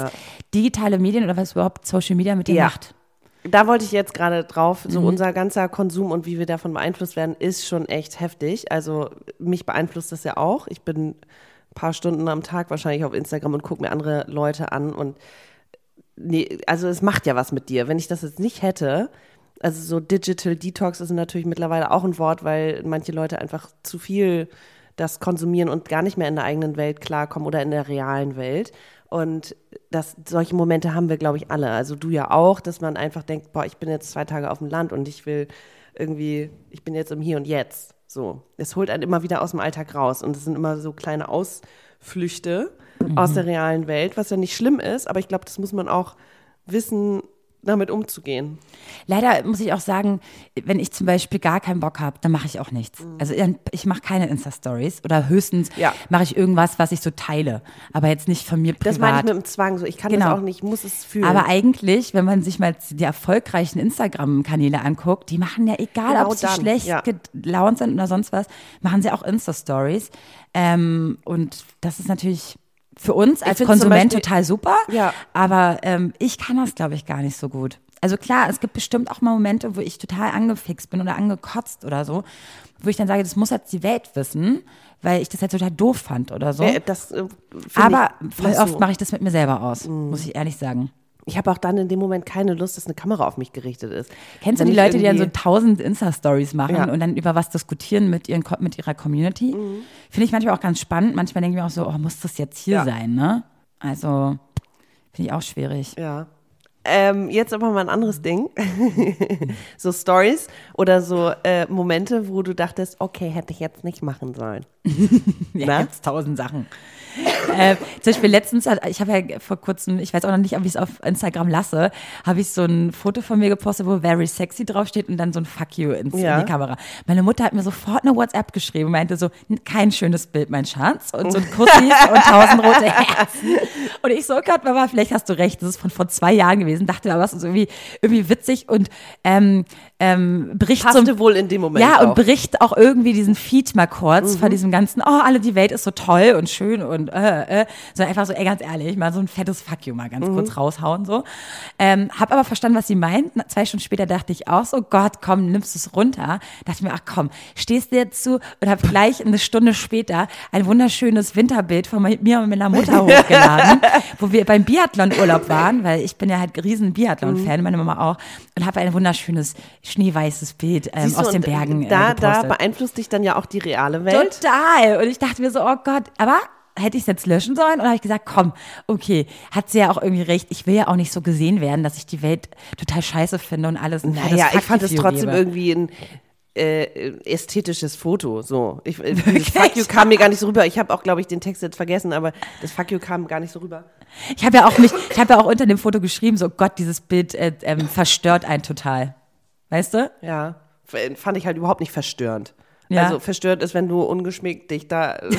digitale Medien oder was überhaupt Social Media mit dir Ja. macht. Da wollte ich jetzt gerade drauf. Mhm. So unser ganzer Konsum und wie wir davon beeinflusst werden, ist schon echt heftig. Also mich beeinflusst das ja auch. Ich bin ein paar Stunden am Tag wahrscheinlich auf Instagram und gucke mir andere Leute an und nee, also es macht ja was mit dir. Wenn ich das jetzt nicht hätte, also so Digital Detox ist natürlich mittlerweile auch ein Wort, weil manche Leute einfach zu viel das konsumieren und gar nicht mehr in der eigenen Welt klarkommen oder in der realen Welt. Und das, solche Momente haben wir, glaube ich, alle. Also du ja auch, dass man einfach denkt, boah, ich bin jetzt zwei Tage auf dem Land und ich will irgendwie, ich bin jetzt im Hier und Jetzt. So. Es holt einen immer wieder aus dem Alltag raus. Und es sind immer so kleine Ausflüchte aus der realen Welt, was ja nicht schlimm ist, aber ich glaube, das muss man auch wissen, damit umzugehen. Leider muss ich auch sagen, wenn ich zum Beispiel gar keinen Bock habe, dann mache ich auch nichts. Also ich- mache keine Insta-Stories oder höchstens Mhm. Ja. mache ich irgendwas, was ich so teile, aber jetzt nicht von mir privat. Das meine ich mit dem Zwang. So, ich kann Genau. das auch nicht, ich muss es fühlen. Aber eigentlich, wenn man sich mal die erfolgreichen Instagram-Kanäle anguckt, die machen ja egal, Genau ob sie dann, schlecht ja. gelaunt sind oder sonst was, machen sie auch Insta-Stories. Ähm, und das ist natürlich für uns als Konsument Beispiel- total super. Ja. Aber ähm, ich kann das, glaube ich, gar nicht so gut. Also klar, es gibt bestimmt auch mal Momente, wo ich total angefixt bin oder angekotzt oder so, wo ich dann sage, das muss jetzt die Welt wissen, weil ich das halt total doof fand oder so. Äh, das, äh, Aber voll oft so. mache ich das mit mir selber aus, muss ich ehrlich sagen. Ich habe auch dann in dem Moment keine Lust, dass eine Kamera auf mich gerichtet ist. Kennst du die Leute, die dann so tausend Insta-Stories machen Ja. Mhm. und dann über was diskutieren mit, ihren, mit ihrer Community? Finde ich manchmal auch ganz spannend. Manchmal denke ich mir auch so, oh, muss das jetzt hier Ja. sein, ne? Also, finde ich auch schwierig. Ja. Ähm, jetzt aber mal ein anderes Ding. so Stories oder so äh, Momente, wo du dachtest, okay, hätte ich jetzt nicht machen sollen. Ja, Na? gibt's tausend Sachen. äh, zum Beispiel letztens, hat- ich habe ja vor kurzem, ich weiß auch noch nicht, ob ich es auf Instagram lasse, habe ich so ein Foto von mir gepostet, wo very sexy draufsteht und dann so ein Fuck you ins, Ja. in die Kamera. Meine Mutter hat mir sofort eine WhatsApp geschrieben und meinte so, kein schönes Bild, mein Schatz. Und so ein Kussis und tausend rote Herzen. Und ich so, oh Gott, Mama, vielleicht hast du recht. Das ist von vor zwei Jahren gewesen. Dachte aber, was ist irgendwie, irgendwie witzig und ähm, ähm, bricht so wohl in dem Moment ja, auch. Mhm. und bricht auch irgendwie diesen Feed mal kurz von diesem ganzen, oh, alle, die Welt ist so toll und schön und äh, äh, sondern einfach so, ey, ganz ehrlich, mal so ein fettes Fuck you mal ganz Mhm. kurz raushauen, so. Ähm, hab aber verstanden, was sie meint. Zwei Stunden später dachte ich auch so, Gott, komm, nimmst du es runter. Dachte mir, ach komm, stehst du jetzt zu und hab gleich eine Stunde später ein wunderschönes Winterbild von mir und meiner Mutter hochgeladen, wo wir beim Biathlon-Urlaub waren, weil ich bin ja halt riesen Biathlon-Fan, meine Mama auch, und habe ein wunderschönes schneeweißes Bild ähm, du, aus den und, äh, Bergen äh, Da, da gepostet. beeinflusst dich dann ja auch die reale Welt. Total. Und ich dachte mir so, oh Gott, aber hätte ich es jetzt löschen sollen? Oder habe ich gesagt, komm, okay, hat sie ja auch irgendwie recht. Ich will ja auch nicht so gesehen werden, dass ich die Welt total scheiße finde und alles. ein fettes Naja, ich fand es trotzdem gebe. irgendwie ein äh, ästhetisches Foto. So, ich, äh, Fuck you kam mir gar nicht so rüber. Ich habe auch, glaube ich, den Text jetzt vergessen, aber das Fuck you kam gar nicht so rüber. Ich habe ja auch mich, ich habe ja auch unter dem Foto geschrieben, so Gott, dieses Bild äh, ähm, verstört einen total. Weißt du? Ja, f- fand ich halt überhaupt nicht verstörend. Ja. Also verstört ist, wenn du ungeschminkt dich da.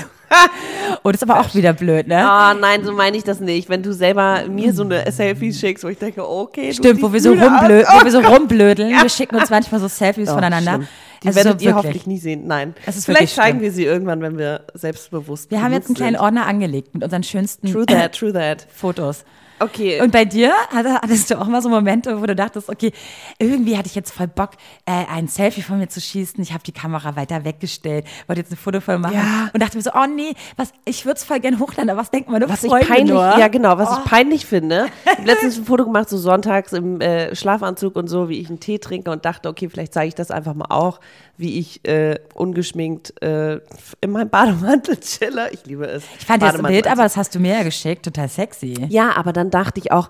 Oh, das ist aber auch wieder blöd, ne? Ah, nein, so meine ich das nicht. Wenn du selber mir so eine Selfie schickst, wo ich denke, okay, Stimmt, wo wir so rumblödeln, wo wir so rumblödeln. Wir schicken uns manchmal so Selfies Oh, voneinander. schlimm. Die Also werdet so ihr hoffentlich nie sehen. Nein. Vielleicht zeigen wir sie irgendwann, wenn wir selbstbewusst Wir haben jetzt einen kleinen sind. Ordner angelegt mit unseren schönsten True that, true that. Fotos. Okay. Und bei dir hatte- hattest du auch mal so Momente, wo du dachtest, okay, irgendwie hatte ich jetzt voll Bock, äh, ein Selfie von mir zu schießen. Ich habe die Kamera weiter weggestellt, wollte jetzt ein Foto von mir machen Ja. und dachte mir so, oh nee, was, ich würde es voll gern hochladen, aber was denken meine was ich Freunde peinlich, nur? ja genau, was Oh. ich peinlich finde. Ich habe letztens ein Foto gemacht, so sonntags im äh, Schlafanzug und so, wie ich einen Tee trinke und dachte, okay, vielleicht zeige ich das einfach mal auch, wie ich äh, ungeschminkt äh, in meinem Bademantel chille. Ich liebe es. Ich fand das Bild, aber das hast du mir ja geschickt, total sexy. Ja, aber dann dachte ich auch,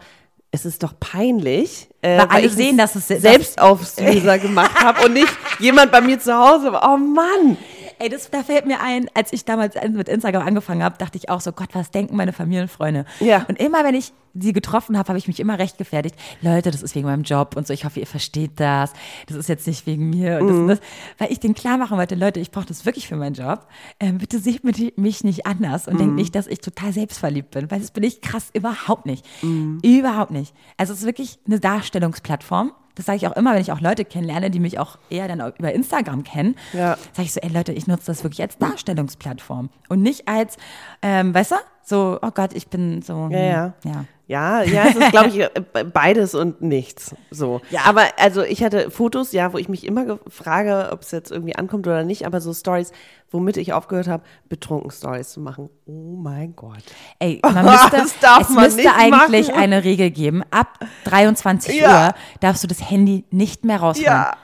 es ist doch peinlich, äh, Weil alle ich sehen, dass es- selbst aufs User gemacht habe und nicht jemand bei mir zu Hause. war. Oh Mann! Ey, das, da fällt mir ein, als ich damals mit Instagram angefangen habe, dachte ich auch so, Gott, was denken meine Familienfreunde? Ja. Und immer, wenn ich sie getroffen habe, habe ich mich immer rechtgefertigt. Leute, das ist wegen meinem Job und so. Ich hoffe, ihr versteht das. Das ist jetzt nicht wegen mir und das Mhm. und das. Weil ich denen klar machen wollte, Leute, ich brauche das wirklich für meinen Job. Ähm, bitte seht mich- mich nicht anders und Mhm. denkt nicht, dass ich total selbstverliebt bin. Weil das bin ich krass überhaupt nicht. Mhm. Überhaupt nicht. Also es ist wirklich eine Darstellungsplattform. Das sage ich auch immer, wenn ich auch Leute kennenlerne, die mich auch eher dann auch über Instagram kennen. Ja. Sage ich so, ey Leute, ich nutze das wirklich als Darstellungsplattform und nicht als, ähm, weißt du, so, oh Gott, ich bin so. Ja, ja. ja. Ja, ja, es ist, glaube ich, äh, beides und nichts. So. Ja. Aber also ich hatte Fotos, ja, wo ich mich immer ge- frage, ob es jetzt irgendwie ankommt oder nicht, aber so Stories, womit ich aufgehört habe, betrunken Stories zu machen. Oh mein Gott. Ey, man müsste, Das darf es man müsste nicht eigentlich machen. eine Regel geben. Ab 23 Ja. Uhr darfst du das Handy nicht mehr rausholen. Ja.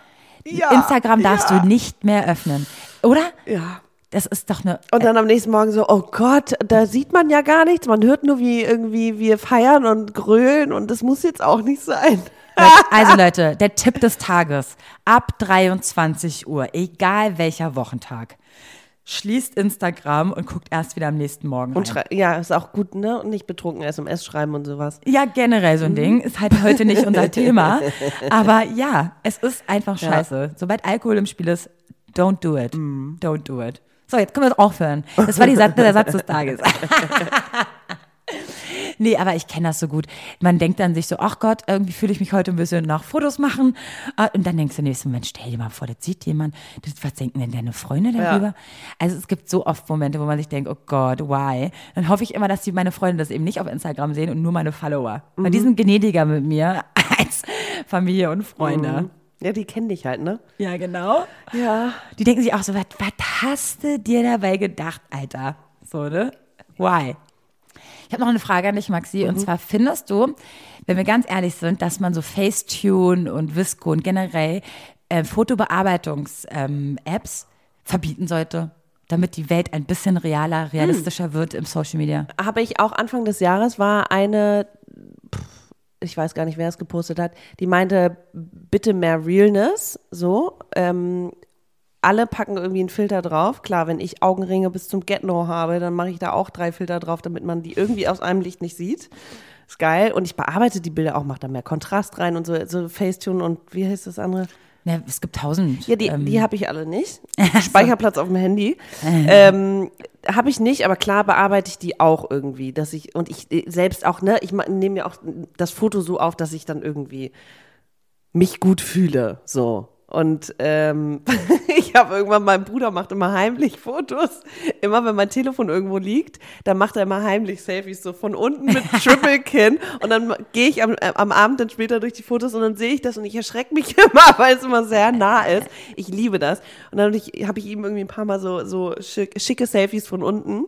Ja. Instagram darfst du nicht mehr öffnen. Oder? Ja. Das ist doch eine. Und dann am nächsten Morgen so, oh Gott, da sieht man ja gar nichts. Man hört nur, wie irgendwie wir feiern und grölen und das muss jetzt auch nicht sein. Also Leute, der Tipp des Tages. Ab 23 Uhr, egal welcher Wochentag, schließt Instagram und guckt erst wieder am nächsten Morgen Und rein. ja, ist auch gut, ne? Und nicht betrunken SMS schreiben und sowas. Ja, generell so ein Ding. Ist halt heute nicht unser Thema. Aber ja, es ist einfach scheiße. Sobald Alkohol im Spiel ist, don't do it. Don't do it. So, jetzt können wir aufhören. Das war die Satz, der Satz des Tages. Nee, aber ich kenne das so gut. Man denkt dann sich so, ach Gott, irgendwie fühle ich mich heute ein bisschen nach Fotos machen. Ah, Und dann denkst du nächsten Moment, stell dir mal vor, das sieht jemand. Das, was denken denn deine Freunde darüber? Also es gibt so oft Momente, wo man sich denkt, oh Gott, why? Dann hoffe ich immer, dass die meine Freunde das eben nicht auf Instagram sehen und nur meine Follower. Weil die sind gnädiger mit mir als Familie und Freunde. Ja, die kennen dich halt, ne? Ja, genau. Ja. Die denken sich auch so, was, was hast du dir dabei gedacht, Alter? So, ne? Why? Ich habe noch eine Frage an dich, Maxi. Und zwar findest du, wenn wir ganz ehrlich sind, dass man so Facetune und Visco und generell äh, Fotobearbeitungs-Apps verbieten sollte, damit die Welt ein bisschen realer, realistischer wird im Social Media? Habe ich auch Anfang des Jahres war eine, ich weiß gar nicht, wer es gepostet hat, die meinte, bitte mehr Realness, so. Ähm, alle packen irgendwie einen Filter drauf. Klar, wenn ich Augenringe bis zum Get-No habe, dann mache ich da auch drei Filter drauf, damit man die irgendwie aus einem Licht nicht sieht. Ist geil. Und ich bearbeite die Bilder auch, mache da mehr Kontrast rein und so, so Facetune und wie heißt das andere? Ja, es gibt tausend. Ja, die, ähm, die habe ich alle nicht. Speicherplatz auf dem Handy. Ähm, habe ich nicht, aber klar bearbeite ich die auch irgendwie, dass ich und ich äh, selbst auch, ne, ich nehme mir auch das Foto so auf, dass ich dann irgendwie mich gut fühle, so. Und ähm, ich habe irgendwann, mein Bruder macht immer heimlich Fotos. Immer wenn mein Telefon irgendwo liegt, dann macht er immer heimlich Selfies so von unten mit Triple Kin. Und dann gehe ich am, äh, am Abend dann später durch die Fotos und dann sehe ich das und ich erschrecke mich immer, weil es immer sehr nah ist. Ich liebe das. Und dann habe ich, hab ich ihm irgendwie ein paar Mal so, so schick, schicke Selfies von unten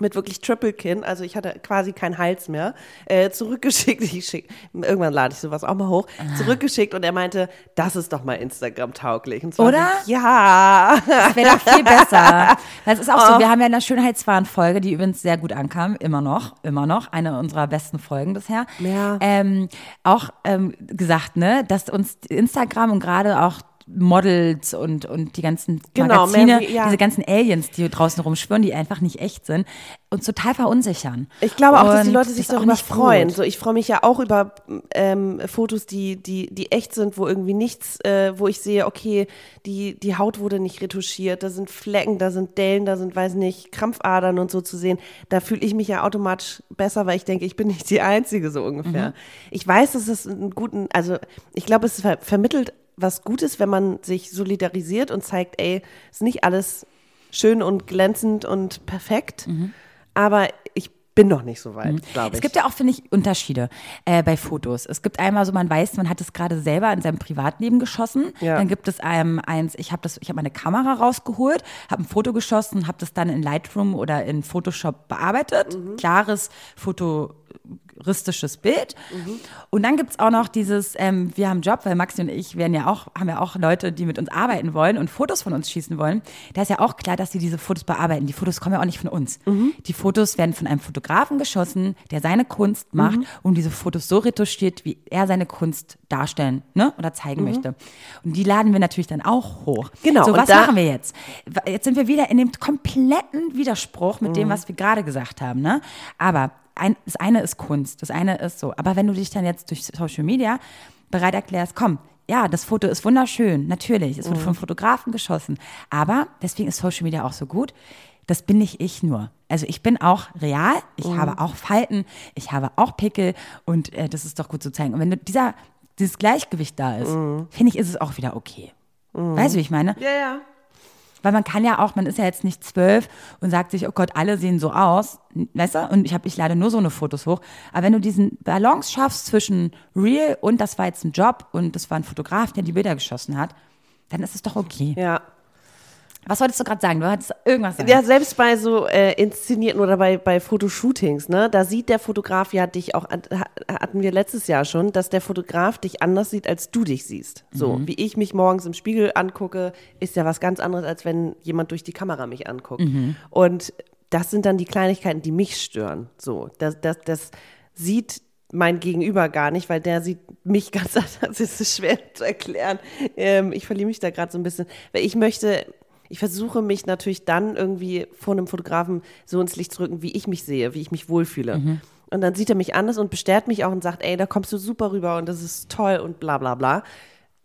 mit wirklich Triple Kin, also ich hatte quasi keinen Hals mehr, äh, zurückgeschickt. Ich schick, irgendwann lade ich sowas auch mal hoch, zurückgeschickt und er meinte, das ist doch mal Instagram tauglich. Und zwar Oder? so, ja. Das wäre doch viel besser. Das ist auch Oh. so, wir haben ja eine Schönheitswahn-Folge, die übrigens sehr gut ankam, immer noch, immer noch, eine unserer besten Folgen bisher. Ja. Ähm, auch ähm, gesagt, ne, dass uns Instagram und gerade auch Models und, und die ganzen Genau, Magazine, wie- ja. diese ganzen Aliens, die draußen rumschwören, die einfach nicht echt sind, uns total verunsichern. Ich glaube auch, dass die Und Leute sich darüber nicht freuen. gut. So, ich freue mich ja auch über ähm, Fotos, die, die, die echt sind, wo irgendwie nichts, äh, wo ich sehe, okay, die, die Haut wurde nicht retuschiert, da sind Flecken, da sind Dellen, da sind, weiß nicht, Krampfadern und so zu sehen. Da fühle ich mich ja automatisch besser, weil ich denke, ich bin nicht die Einzige, so ungefähr. Ich weiß, dass es einen guten, also ich glaube, es ver vermittelt was Gutes, wenn man sich solidarisiert und zeigt, ey, ist nicht alles schön und glänzend und perfekt, aber ich bin noch nicht so weit, glaube ich. Es gibt ja auch, finde ich, Unterschiede äh, bei Fotos. Es gibt einmal so, man weiß, man hat es gerade selber in seinem Privatleben geschossen. Ja. Dann gibt es ähm, eins, ich habe das, ich habe meine Kamera rausgeholt, habe ein Foto geschossen, habe das dann in Lightroom oder in Photoshop bearbeitet. Mhm. Klares fotoristisches Bild. Und dann gibt es auch noch dieses, ähm, wir haben einen Job, weil Maxi und ich werden ja auch, haben ja auch Leute, die mit uns arbeiten wollen und Fotos von uns schießen wollen. Da ist ja auch klar, dass sie diese Fotos bearbeiten. Die Fotos kommen ja auch nicht von uns. Die Fotos werden von einem Fotografen geschossen, der seine Kunst macht und diese Fotos so retuschiert, wie er seine Kunst darstellen ne? oder zeigen möchte. Und die laden wir natürlich dann auch hoch. Genau, So, was machen wir jetzt? Jetzt sind wir wieder in dem kompletten Widerspruch mit Mhm. dem, was wir gerade gesagt haben. Ne? Aber ein, das eine ist Kunst, das eine ist so. Aber wenn du dich dann jetzt durch Social Media bereit erklärst, komm, ja, das Foto ist wunderschön, natürlich, es Mhm. wird von Fotografen geschossen. Aber deswegen ist Social Media auch so gut. Das bin nicht ich nur. Also ich bin auch real, ich Mhm. habe auch Falten, ich habe auch Pickel und äh, das ist doch gut zu zeigen. Und wenn du dieser dieses Gleichgewicht da ist, Mhm. finde ich, ist es auch wieder okay. Weißt du, wie ich meine? Ja, ja. Weil man kann ja auch, man ist ja jetzt nicht zwölf und sagt sich, oh Gott, alle sehen so aus, weißt du? Und ich habe, ich lade nur so eine Fotos hoch. Aber wenn du diesen Balance schaffst zwischen real und das war jetzt ein Job und das war ein Fotograf, der die Bilder geschossen hat, dann ist es doch okay. Ja. Was wolltest du gerade sagen? Du hattest irgendwas sagen. Ja, selbst bei so äh, inszenierten oder bei, bei Fotoshootings, ne, da sieht der Fotograf ja dich auch, hatten wir letztes Jahr schon, dass der Fotograf dich anders sieht, als du dich siehst. So, wie ich mich morgens im Spiegel angucke, ist ja was ganz anderes, als wenn jemand durch die Kamera mich anguckt. Und das sind dann die Kleinigkeiten, die mich stören. So, das, das, das sieht mein Gegenüber gar nicht, weil der sieht mich ganz anders. Es ist schwer zu erklären. Ähm, ich verliere mich da gerade so ein bisschen, weil ich möchte, ich versuche mich natürlich dann irgendwie vor einem Fotografen so ins Licht zu rücken, wie ich mich sehe, wie ich mich wohlfühle. Und dann sieht er mich anders und bestärkt mich auch und sagt, ey, da kommst du super rüber und das ist toll und bla bla bla.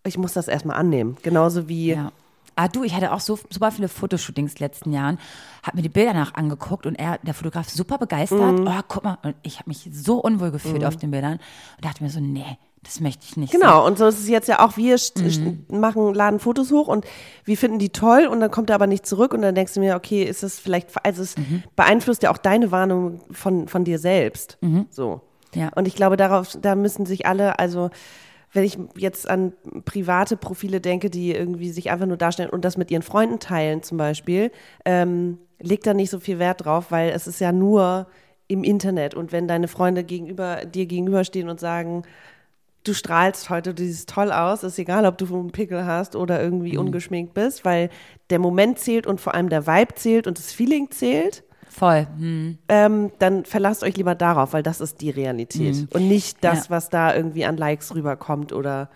Ich muss das erstmal annehmen. Genauso wie, Ja. Ah, du, ich hatte auch so super viele Fotoshootings letzten Jahren, habe mir die Bilder nach angeguckt und er, der Fotograf, super begeistert. Mhm. Oh, guck mal, und ich habe mich so unwohl gefühlt auf den Bildern und dachte mir so, nee, das möchte ich nicht. Genau, und so ist es jetzt ja auch, wir st- machen, laden Fotos hoch und wir finden die toll und dann kommt er aber nicht zurück und dann denkst du mir, okay, ist es vielleicht, also es beeinflusst ja auch deine Warnung von, von dir selbst. So. Ja. Und ich glaube, darauf, da müssen sich alle, also wenn ich jetzt an private Profile denke, die irgendwie sich einfach nur darstellen und das mit ihren Freunden teilen zum Beispiel, ähm, legt da nicht so viel Wert drauf, weil es ist ja nur im Internet und wenn deine Freunde gegenüber dir gegenüberstehen und sagen, du strahlst heute, du siehst toll aus, ist egal, ob du einen Pickel hast oder irgendwie ungeschminkt bist, weil der Moment zählt und vor allem der Vibe zählt und das Feeling zählt, Voll. Hm. ähm, dann verlasst euch lieber darauf, weil das ist die Realität und nicht das, Ja. was da irgendwie an Likes rüberkommt oder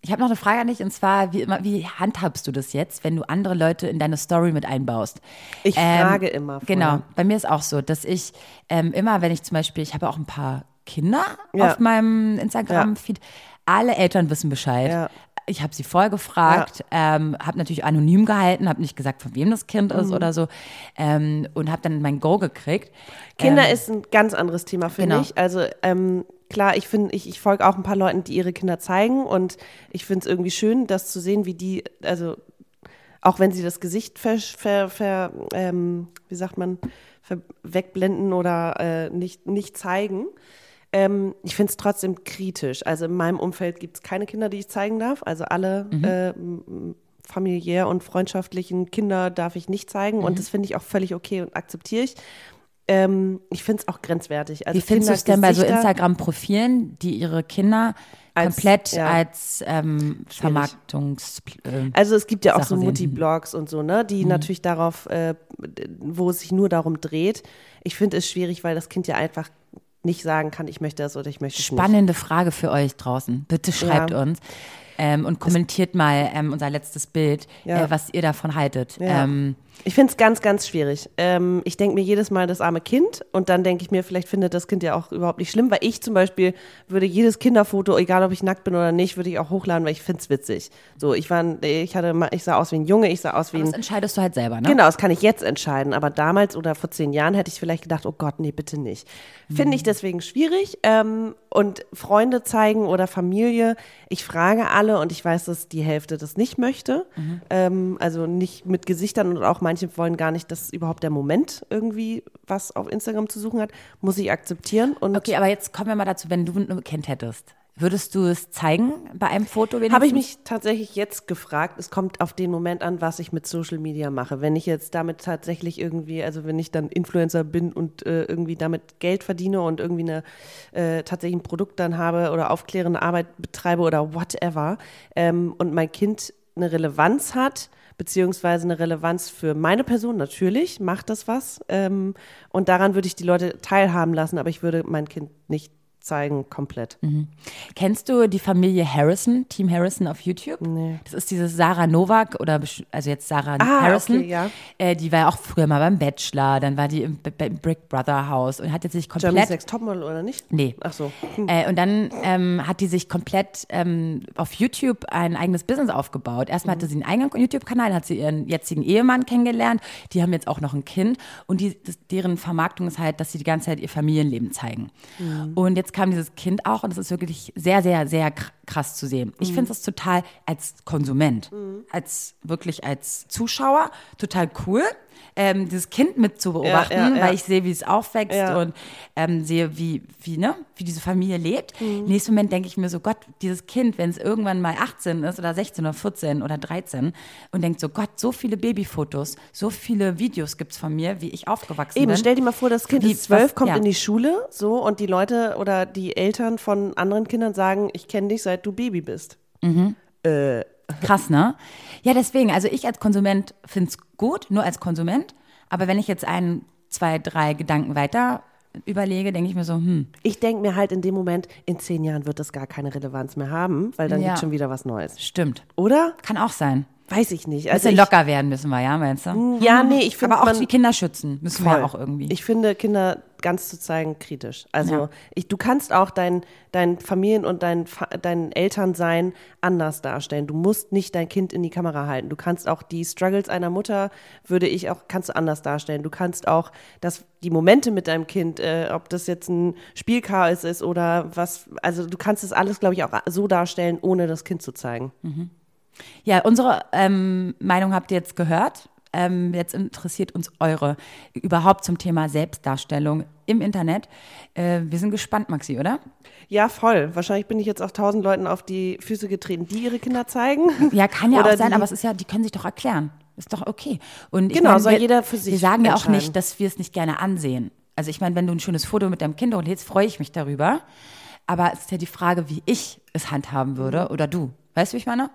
Ich habe noch eine Frage an dich und zwar, wie, immer, wie handhabst du das jetzt, wenn du andere Leute in deine Story mit einbaust? ich frage immer. Vorher. Genau, bei mir ist auch so, dass ich ähm, immer, wenn ich zum Beispiel, ich habe auch ein paar Kinder Ja. auf meinem Instagram-Feed, alle Eltern wissen Bescheid. Ja. Ich habe sie voll gefragt, ähm, habe natürlich anonym gehalten, habe nicht gesagt, von wem das Kind ist Mhm. oder so ähm, und habe dann mein Go gekriegt. Kinder ähm, ist ein ganz anderes Thema, finde Genau. ich. Also ähm, klar, ich finde, ich, ich folge auch ein paar Leuten, die ihre Kinder zeigen und ich finde es irgendwie schön, das zu sehen, wie die, also auch wenn sie das Gesicht ver, ver, ver ähm, wie sagt man, ver, wegblenden oder äh, nicht, nicht zeigen. Ähm, ich finde es trotzdem kritisch. Also in meinem Umfeld gibt es keine Kinder, die ich zeigen darf. Also alle äh, m- familiär und freundschaftlichen Kinder darf ich nicht zeigen. Und das finde ich auch völlig okay und akzeptiere ich. Ähm, ich finde es auch grenzwertig. Also Wie findest du es denn bei so Instagram-Profilen, die ihre Kinder Als- komplett ja. als ähm, Vermarktungs... Äh, Also es gibt ja auch Sache so sehen. Mutti-Blogs und so, ne, die natürlich darauf, äh, wo es sich nur darum dreht. Ich finde es schwierig, weil das Kind ja einfach nicht sagen kann, ich möchte das oder ich möchte es nicht. Spannende Frage für euch draußen. Bitte schreibt Ja. uns ähm, und kommentiert mal ähm, unser letztes Bild, Ja. äh, was ihr davon haltet. Ja. Ähm, Ich finde es ganz, ganz schwierig. Ähm, ich denke mir jedes Mal das arme Kind und dann denke ich mir, vielleicht findet das Kind ja auch überhaupt nicht schlimm, weil ich zum Beispiel würde jedes Kinderfoto, egal ob ich nackt bin oder nicht, würde ich auch hochladen, weil ich finde es witzig. So, ich war, ich hatte, ich sah aus wie ein Junge, ich sah aus wie das ein entscheidest du halt selber, ne? Genau, das kann ich jetzt entscheiden. Aber damals oder vor zehn Jahren hätte ich vielleicht gedacht, oh Gott, nee, bitte nicht. Finde ich deswegen schwierig. Ähm, und Freunde zeigen oder Familie, ich frage alle und ich weiß, dass die Hälfte das nicht möchte. Ähm, also nicht mit Gesichtern und auch manche wollen gar nicht, dass überhaupt der Moment irgendwie was auf Instagram zu suchen hat. Muss ich akzeptieren. Okay, aber jetzt kommen wir mal dazu, wenn du ein Kind hättest. Würdest du es zeigen bei einem Foto? Habe ich mich tatsächlich jetzt gefragt. Es kommt auf den Moment an, was ich mit Social Media mache. Wenn ich jetzt damit tatsächlich irgendwie, also wenn ich dann Influencer bin und äh, irgendwie damit Geld verdiene und irgendwie eine äh, tatsächlich ein Produkt dann habe oder aufklärende Arbeit betreibe oder whatever ähm, und mein Kind eine Relevanz hat, beziehungsweise eine Relevanz für meine Person, natürlich macht das was. Ähm, und daran würde ich die Leute teilhaben lassen, aber ich würde mein Kind nicht zeigen komplett. Kennst du die Familie Harrison, Team Harrison auf YouTube? Nee. Das ist diese Sarah Novak oder also jetzt Sarah Ah, Harrison. okay, ja. äh, die war ja auch früher mal beim Bachelor, dann war die im, im Brick Brother Haus und hat jetzt sich komplett Next Topmodel oder nicht? Nee. Ach so. Äh, und dann ähm, hat die sich komplett ähm, auf YouTube ein eigenes Business aufgebaut. Erstmal hatte sie einen eigenen YouTube-Kanal, hat sie ihren jetzigen Ehemann kennengelernt. Die haben jetzt auch noch ein Kind. Und die, das, deren Vermarktung ist halt, dass sie die ganze Zeit ihr Familienleben zeigen. Und jetzt kam dieses Kind auch und es ist wirklich sehr, sehr, sehr kr- krass zu sehen. Ich finde es total als Konsument, als wirklich als Zuschauer total cool, ähm, dieses Kind mit zu beobachten, Ja, ja, ja. weil ich sehe, wie es aufwächst und ähm, sehe, wie, wie, ne, wie diese Familie lebt. Im nächsten Moment denke ich mir so, Gott, dieses Kind, wenn es irgendwann mal 18 ist oder 16 oder 14 oder 13 und denkt so, Gott, so viele Babyfotos, so viele Videos gibt es von mir, wie ich aufgewachsen Eben, bin. stell dir mal vor, das Kind Wie- ist zwölf, was- kommt in die Schule, so, und die Leute oder die Eltern von anderen Kindern sagen, ich kenne dich, seit du Baby bist. Krass, ne? Ja, deswegen, also ich als Konsument finde es gut, nur als Konsument. Aber wenn ich jetzt ein, zwei, drei Gedanken weiter überlege, denke ich mir so, hm, Ich denke mir halt in dem Moment, in zehn Jahren wird das gar keine Relevanz mehr haben, weil dann Ja. gibt schon wieder was Neues. stimmt. Oder? Kann auch sein. Weiß ich nicht. Also ich, locker werden müssen wir, ja, meinst du? Ja, nee, ich finde Aber auch die Kinder schützen müssen wir Voll. ja auch irgendwie. Ich finde, Kinder ganz zu zeigen kritisch. Also Ja. ich, du kannst auch dein, dein Familien- und dein, dein Elternsein anders darstellen. Du musst nicht dein Kind in die Kamera halten. Du kannst auch die Struggles einer Mutter, würde ich auch, kannst du anders darstellen. Du kannst auch das, die Momente mit deinem Kind, äh, ob das jetzt ein Spielchaos ist oder was, also du kannst das alles, glaube ich, auch so darstellen, ohne das Kind zu zeigen. Ja, unsere ähm, Meinung habt ihr jetzt gehört. Ähm, jetzt interessiert uns eure überhaupt zum Thema Selbstdarstellung im Internet. Äh, wir sind gespannt, Maxi, oder? Ja, voll. Wahrscheinlich bin ich jetzt auch tausend Leuten auf die Füße getreten, die ihre Kinder zeigen. Ja, kann ja Oder auch sein, aber es ist ja, die können sich doch erklären. Ist doch okay. Und ich Genau, meine, soll wir, jeder für Wir sich sagen ja auch nicht, dass wir es nicht gerne ansehen. Also ich meine, wenn du ein schönes Foto mit deinem Kind hochlädst, freue ich mich darüber. Aber es ist ja die Frage, wie ich es handhaben würde oder du. Weißt du, wie ich meine?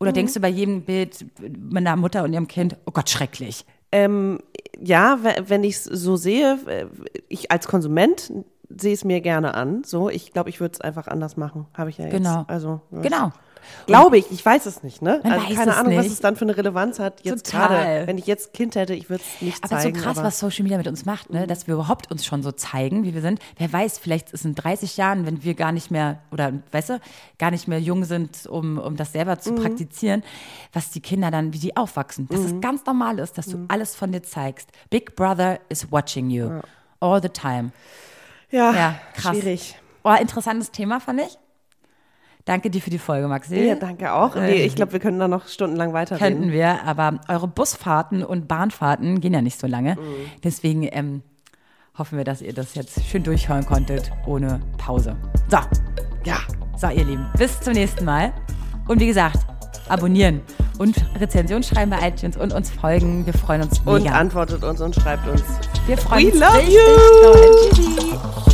Oder Mhm. denkst du bei jedem Bild meiner Mutter und ihrem Kind, oh Gott, schrecklich. ja, we- wenn ich es so sehe, äh, ich als Konsument sehe es mir gerne an. So, ich glaube, ich würde es einfach anders machen. Habe ich ja jetzt. Genau. Also, ja. Genau. Glaube ich, ich weiß es nicht, ne? Man also weiß keine es Ahnung, was nicht. es dann für eine Relevanz hat. Jetzt Total. gerade, wenn ich jetzt Kind hätte, ich würde es nicht Aber zeigen. so krass, aber was Social Media mit uns macht, ne? dass wir überhaupt uns schon so zeigen, wie wir sind. Wer weiß, vielleicht ist in 30 Jahren, wenn wir gar nicht mehr, oder weißt du, gar nicht mehr jung sind, um, um das selber Mhm. zu praktizieren, was die Kinder dann, wie die aufwachsen. Dass es ganz normal ist, dass du Mhm. alles von dir zeigst. Big Brother is watching you. All the time. ja, Ja, krass. schwierig. Oh, interessantes Thema, fand ich. Danke dir für die Folge, Maxi. Ja, danke auch. Nee, ich glaube, wir können da noch stundenlang weiterreden. Könnten wir, aber eure Busfahrten und Bahnfahrten gehen ja nicht so lange. Deswegen ähm, hoffen wir, dass ihr das jetzt schön durchhören konntet, ohne Pause. So, Ja. so, ihr Lieben, bis zum nächsten Mal. Und wie gesagt, abonnieren und Rezension schreiben bei iTunes und uns folgen. Wir freuen uns mega. Und antwortet uns und schreibt uns. wir freuen We uns love richtig you. doll. Tschüssi.